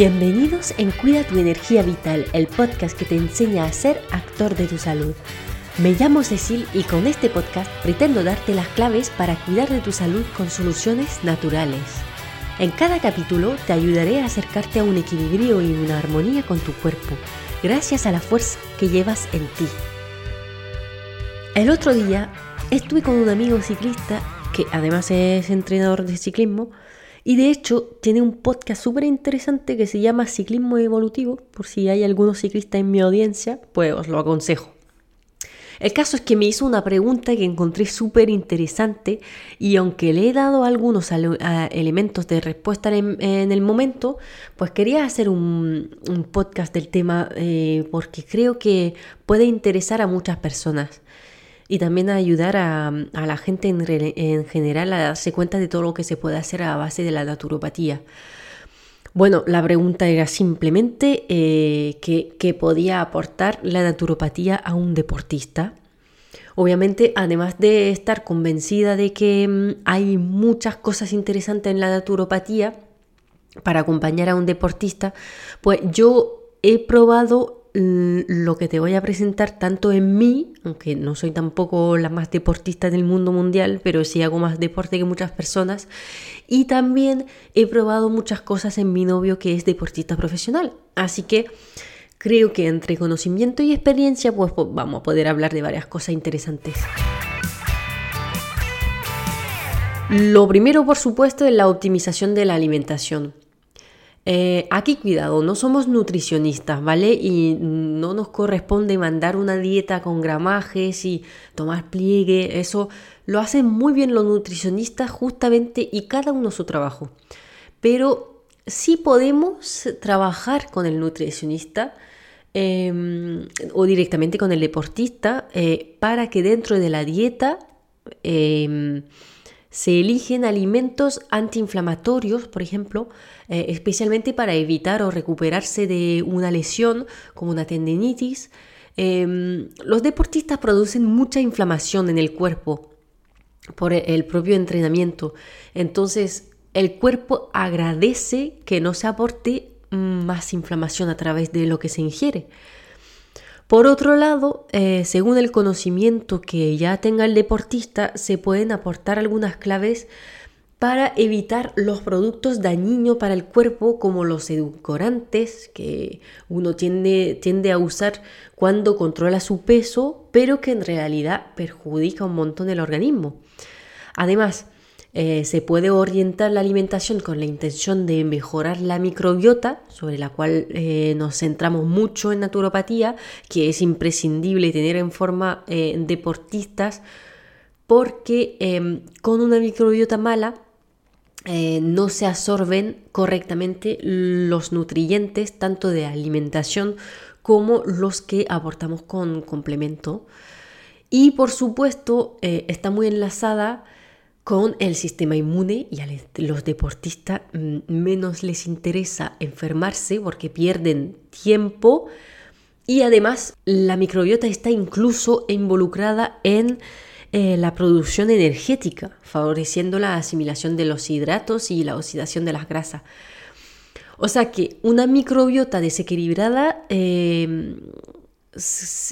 Bienvenidos en Cuida tu energía vital, el podcast que te enseña a ser actor de tu salud. Me llamo Cecil y con este podcast pretendo darte las claves para cuidar de tu salud con soluciones naturales. En cada capítulo te ayudaré a acercarte a un equilibrio y una armonía con tu cuerpo, gracias a la fuerza que llevas en ti. El otro día estuve con un amigo ciclista que además es entrenador de ciclismo y de hecho tiene un podcast súper interesante que se llama Ciclismo Evolutivo. Por si hay algunos ciclistas en mi audiencia, pues os lo aconsejo. El caso es que me hizo una pregunta que encontré súper interesante y aunque le he dado algunos elementos de respuesta en, el momento, pues quería hacer un, podcast del tema eh, porque creo que puede interesar a muchas personas y también ayudar a, la gente en, general a darse cuenta de todo lo que se puede hacer a base de la naturopatía. Bueno, la pregunta era simplemente eh, ¿qué, podía aportar la naturopatía a un deportista. Obviamente, además de estar convencida de que mm, hay muchas cosas interesantes en la naturopatía para acompañar a un deportista, pues yo he probado lo que te voy a presentar tanto en mí, aunque no soy tampoco la más deportista del mundo mundial, pero sí hago más deporte que muchas personas, y también he probado muchas cosas en mi novio que es deportista profesional. Así que creo que entre conocimiento y experiencia pues, pues vamos a poder hablar de varias cosas interesantes. Lo primero, por supuesto, es la optimización de la alimentación. Eh, aquí cuidado, no somos nutricionistas, ¿vale? Y no nos corresponde mandar una dieta con gramajes y tomar pliegue, eso lo hacen muy bien los nutricionistas justamente y cada uno su trabajo. Pero sí podemos trabajar con el nutricionista em, o directamente con el deportista eh, para que dentro de la dieta em, se eligen alimentos antiinflamatorios, por ejemplo, eh, especialmente para evitar o recuperarse de una lesión como una tendinitis. Em, los deportistas producen mucha inflamación en el cuerpo por el propio entrenamiento. Entonces, el cuerpo agradece que no se aporte más inflamación a través de lo que se ingiere. Por otro lado, eh, según el conocimiento que ya tenga el deportista, se pueden aportar algunas claves para evitar los productos dañinos para el cuerpo como los edulcorantes que uno tiende, tiende a usar cuando controla su peso, pero que en realidad perjudica un montón el organismo. Además, eh, se puede orientar la alimentación con la intención de mejorar la microbiota, sobre la cual eh, nos centramos mucho en naturopatía, que es imprescindible tener en forma eh, deportistas, porque em, con una microbiota mala no se absorben correctamente los nutrientes, tanto de alimentación como los que aportamos con complemento. Y por supuesto, está muy enlazada con el sistema inmune y a los deportistas mm, menos les interesa enfermarse porque pierden tiempo y además la microbiota está incluso involucrada en eh, la producción energética, favoreciendo la asimilación de los hidratos y la oxidación de las grasas. O sea que una microbiota desequilibrada eh,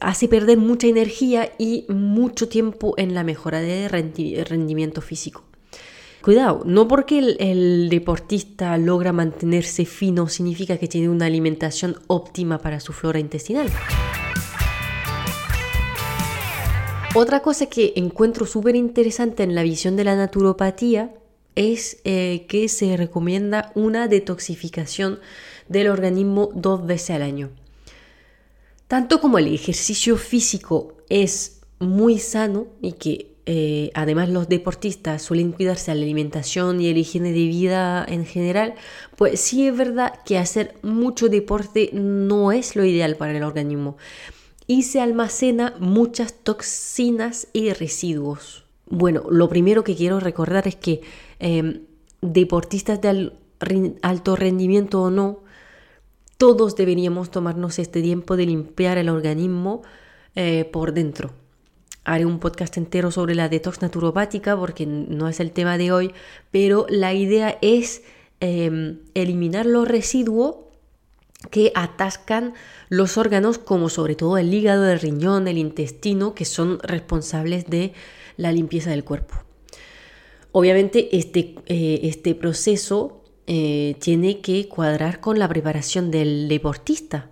hace perder mucha energía y mucho tiempo en la mejora de rendimiento físico. Cuidado, no porque el, deportista logra mantenerse fino significa que tiene una alimentación óptima para su flora intestinal. Otra cosa que encuentro súper interesante en la visión de la naturopatía es eh, que se recomienda una detoxificación del organismo dos veces al año. Tanto como el ejercicio físico es muy sano y que eh, además los deportistas suelen cuidarse a la alimentación y la higiene de vida en general, pues sí es verdad que hacer mucho deporte no es lo ideal para el organismo y se almacena muchas toxinas y residuos. Bueno, lo primero que quiero recordar es que em, deportistas de alto rendimiento o no, todos deberíamos tomarnos este tiempo de limpiar el organismo eh, por dentro. Haré un podcast entero sobre la detox naturopática porque no es el tema de hoy, pero la idea es em, eliminar los residuos que atascan los órganos como sobre todo el hígado, el riñón, el intestino, que son responsables de la limpieza del cuerpo. Obviamente este, eh, este proceso eh, tiene que cuadrar con la preparación del deportista,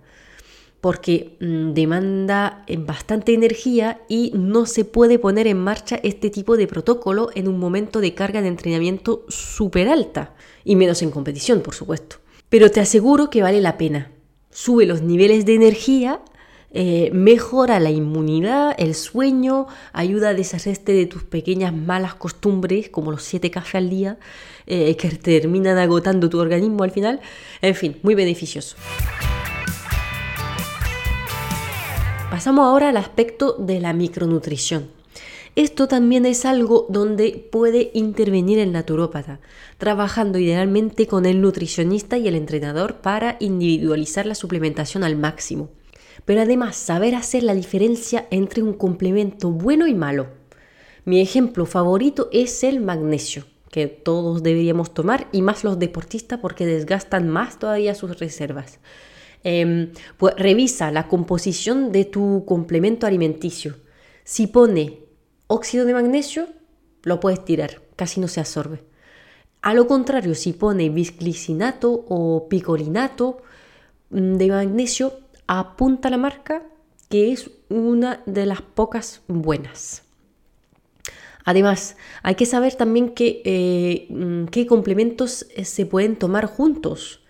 porque mm, demanda eh, bastante energía y no se puede poner en marcha este tipo de protocolo en un momento de carga de entrenamiento súper alta, y menos en competición, por supuesto. Pero te aseguro que vale la pena. Sube los niveles de energía eh, mejora la inmunidad, el sueño, ayuda a deshacerte de tus pequeñas malas costumbres, como los siete cafés al día, eh, que terminan agotando tu organismo al final. En fin, muy beneficioso. Pasamos ahora al aspecto de la micronutrición. Esto también es algo donde puede intervenir el naturópata, trabajando idealmente con el nutricionista y el entrenador para individualizar la suplementación al máximo pero además saber hacer la diferencia entre un complemento bueno y malo. Mi ejemplo favorito es el magnesio, que todos deberíamos tomar y más los deportistas porque desgastan más todavía sus reservas. Em, pues revisa la composición de tu complemento alimenticio. Si pone óxido de magnesio, lo puedes tirar, casi no se absorbe. A lo contrario, si pone bisglicinato o picolinato mm, de magnesio, apunta la marca que es una de las pocas buenas. Además, hay que saber también eh, mm, qué complementos eh, se pueden tomar juntos.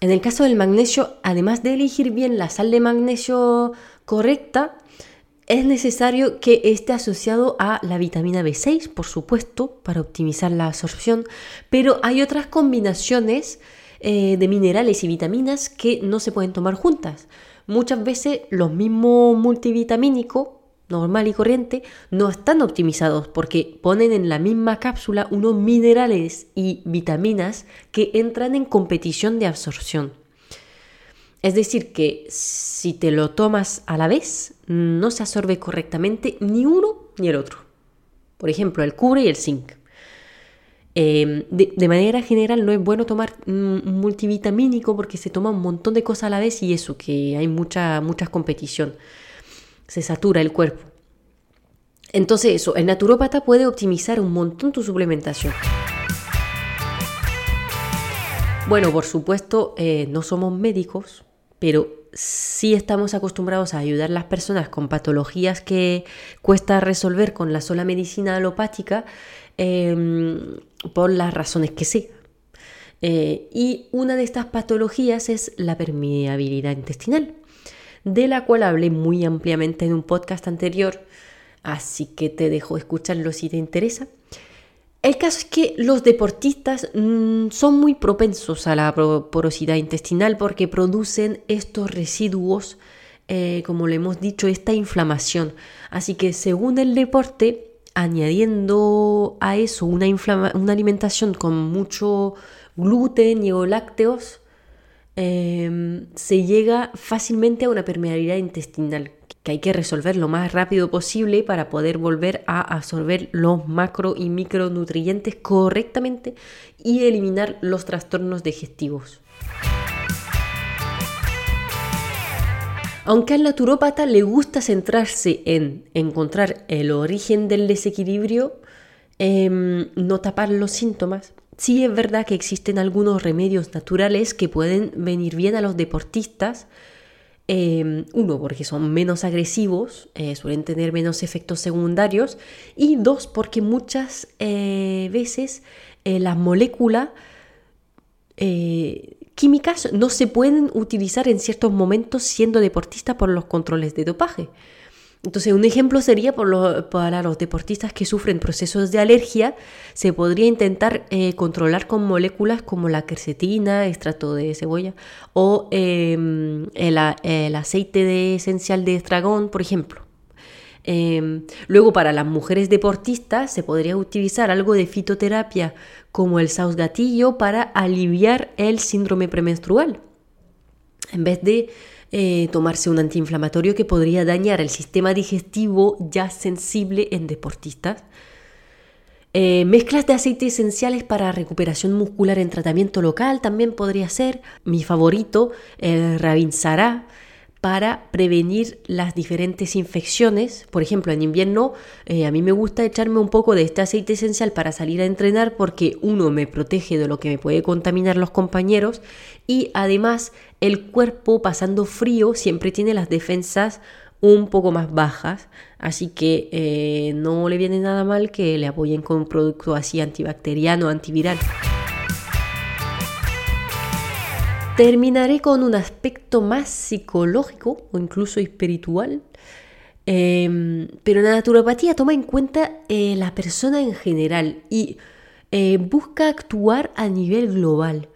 En el caso del magnesio, además de elegir bien la sal de magnesio correcta, es necesario que esté asociado a la vitamina B6, por supuesto, para optimizar la absorción, pero hay otras combinaciones eh, de minerales y vitaminas que no se pueden tomar juntas. Muchas veces los mismos multivitamínicos, normal y corriente, no están optimizados porque ponen en la misma cápsula unos minerales y vitaminas que entran en competición de absorción. Es decir, que si te lo tomas a la vez, no se absorbe correctamente ni uno ni el otro. Por ejemplo, el cubre y el zinc. Em, de, manera general no es bueno tomar un multivitamínico porque se toma un montón de cosas a la vez y eso, que hay mucha, mucha competición. Se satura el cuerpo. Entonces eso, el naturópata puede optimizar un montón tu suplementación. Bueno, por supuesto, eh, no somos médicos, pero sí estamos acostumbrados a ayudar a las personas con patologías que cuesta resolver con la sola medicina alopática Em, por las razones que sea. Eh, y una de estas patologías es la permeabilidad intestinal, de la cual hablé muy ampliamente en un podcast anterior, así que te dejo escucharlo si te interesa. El caso es que los deportistas mm, son muy propensos a la porosidad intestinal porque producen estos residuos, eh, como le hemos dicho, esta inflamación. Así que según el deporte, añadiendo a eso una, alimentación con mucho gluten y o lácteos, em, se llega fácilmente a una permeabilidad intestinal que hay que resolver lo más rápido posible para poder volver a absorber los macro y micronutrientes correctamente y eliminar los trastornos digestivos. Aunque al naturópata le gusta centrarse en encontrar el origen del desequilibrio, em, no tapar los síntomas, sí es verdad que existen algunos remedios naturales que pueden venir bien a los deportistas. Em, uno, porque son menos agresivos, eh, suelen tener menos efectos secundarios. Y dos, porque muchas eh, veces eh, la molécula químicas no se pueden utilizar en ciertos momentos siendo deportista por los controles de dopaje. Entonces, un ejemplo sería para los deportistas que sufren procesos de alergia, se podría intentar eh, controlar con moléculas como la quercetina, extracto de cebolla, o em, el, el, aceite de esencial de estragón, por ejemplo. Em, luego, para las mujeres deportistas, se podría utilizar algo de fitoterapia como el saus gatillo para aliviar el síndrome premenstrual. En vez de eh, tomarse un antiinflamatorio que podría dañar el sistema digestivo ya sensible en deportistas. Eh, mezclas de aceites esenciales para recuperación muscular en tratamiento local también podría ser. Mi favorito, el Ravinsara, para prevenir las diferentes infecciones. Por ejemplo, en invierno eh, a mí me gusta echarme un poco de este aceite esencial para salir a entrenar porque uno me protege de lo que me puede contaminar los compañeros y además el cuerpo pasando frío siempre tiene las defensas un poco más bajas, así que eh, no le viene nada mal que le apoyen con un producto así antibacteriano, antiviral. Terminaré con un aspecto más psicológico o incluso espiritual. Em, pero la naturopatía toma en cuenta eh, la persona en general y eh, busca actuar a nivel global.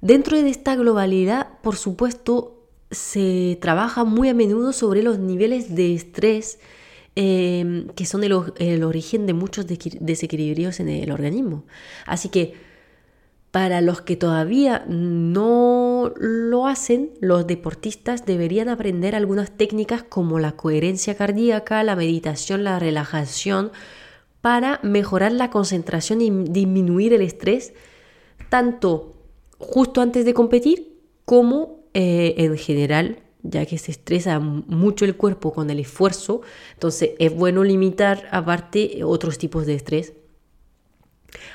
Dentro de esta globalidad, por supuesto, se trabaja muy a menudo sobre los niveles de estrés em, que son el, el, origen de muchos desequilibrios en el organismo. Así que para los que todavía no lo hacen, los deportistas deberían aprender algunas técnicas como la coherencia cardíaca, la meditación, la relajación, para mejorar la concentración y disminuir el estrés, tanto justo antes de competir como eh, en general, ya que se estresa mucho el cuerpo con el esfuerzo, entonces es bueno limitar aparte otros tipos de estrés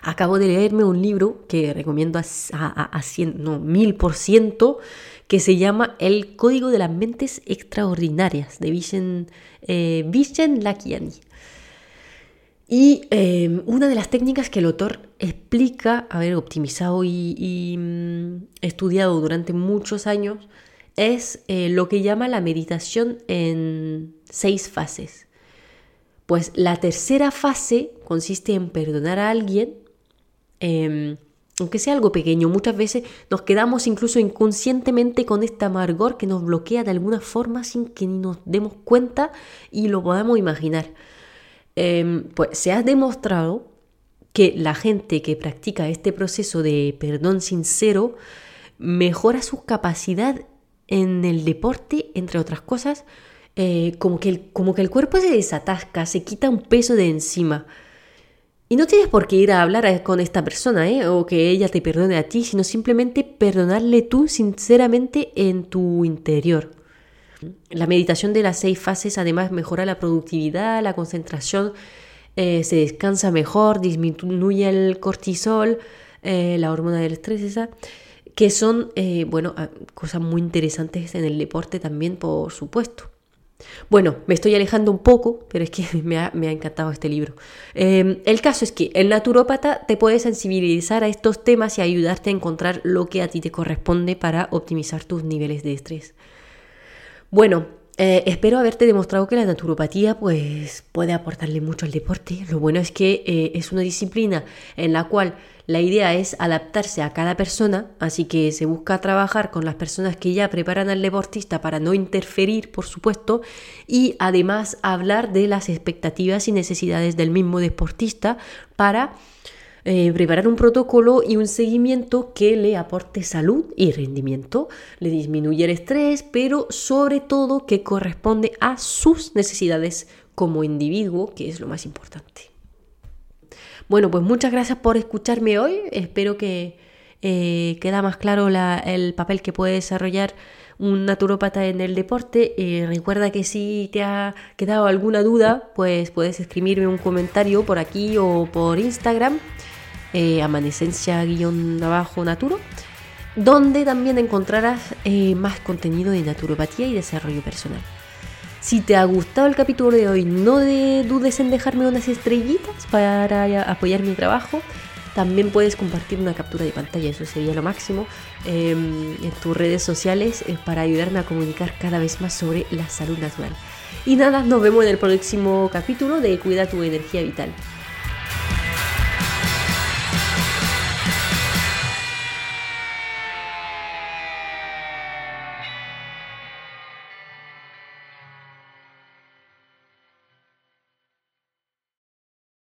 Acabo de leerme un libro que recomiendo a, a, no, mil por ciento, que se llama El Código de las Mentes Extraordinarias, de Vishen, eh, Lakiani. Y em, una de las técnicas que el autor explica, haber optimizado y, mm, estudiado durante muchos años, es eh, lo que llama la meditación en seis fases. Pues la tercera fase consiste en perdonar a alguien, em, aunque sea algo pequeño. Muchas veces nos quedamos incluso inconscientemente con este amargor que nos bloquea de alguna forma sin que ni nos demos cuenta y lo podamos imaginar. Em, pues se ha demostrado que la gente que practica este proceso de perdón sincero mejora su capacidad en el deporte, entre otras cosas, eh, como, que el, como que el cuerpo se desatasca, se quita un peso de encima. Y no tienes por qué ir a hablar con esta persona, ¿eh? o que ella te perdone a ti, sino simplemente perdonarle tú sinceramente en tu interior. La meditación de las seis fases además mejora la productividad, la concentración, eh, se descansa mejor, disminuye el cortisol, la hormona del estrés, que son, bueno, ah, cosas muy interesantes en el deporte también, por supuesto. Bueno, me estoy alejando un poco, pero es que me ha, encantado este libro. Em, el caso es que el naturópata te puede sensibilizar a estos temas y ayudarte a encontrar lo que a ti te corresponde para optimizar tus niveles de estrés. Bueno, eh, espero haberte demostrado que la naturopatía pues, puede aportarle mucho al deporte. Lo bueno es que eh, es una disciplina en la cual la idea es adaptarse a cada persona, así que se busca trabajar con las personas que ya preparan al deportista para no interferir, por supuesto, y además hablar de las expectativas y necesidades del mismo deportista para eh, preparar un protocolo y un seguimiento que le aporte salud y rendimiento, le disminuye el estrés, pero sobre todo que corresponde a sus necesidades como individuo, que es lo más importante. Bueno, pues muchas gracias por escucharme hoy. Espero que eh, queda más claro el papel que puede desarrollar un naturópata en el deporte. Eh, recuerda que si te ha quedado alguna duda, pues puedes escribirme un comentario por aquí o por Instagram eh, amanecencia-naturo, donde también encontrarás eh, más contenido de naturopatía y desarrollo personal. Si te ha gustado el capítulo de hoy, no dudes en dejarme unas estrellitas para apoyar mi trabajo. También puedes compartir una captura de pantalla, eso sería lo máximo, em, en tus redes sociales eh, para ayudarme a comunicar cada vez más sobre la salud natural. Y nada, nos vemos en el próximo capítulo de Cuida tu energía vital.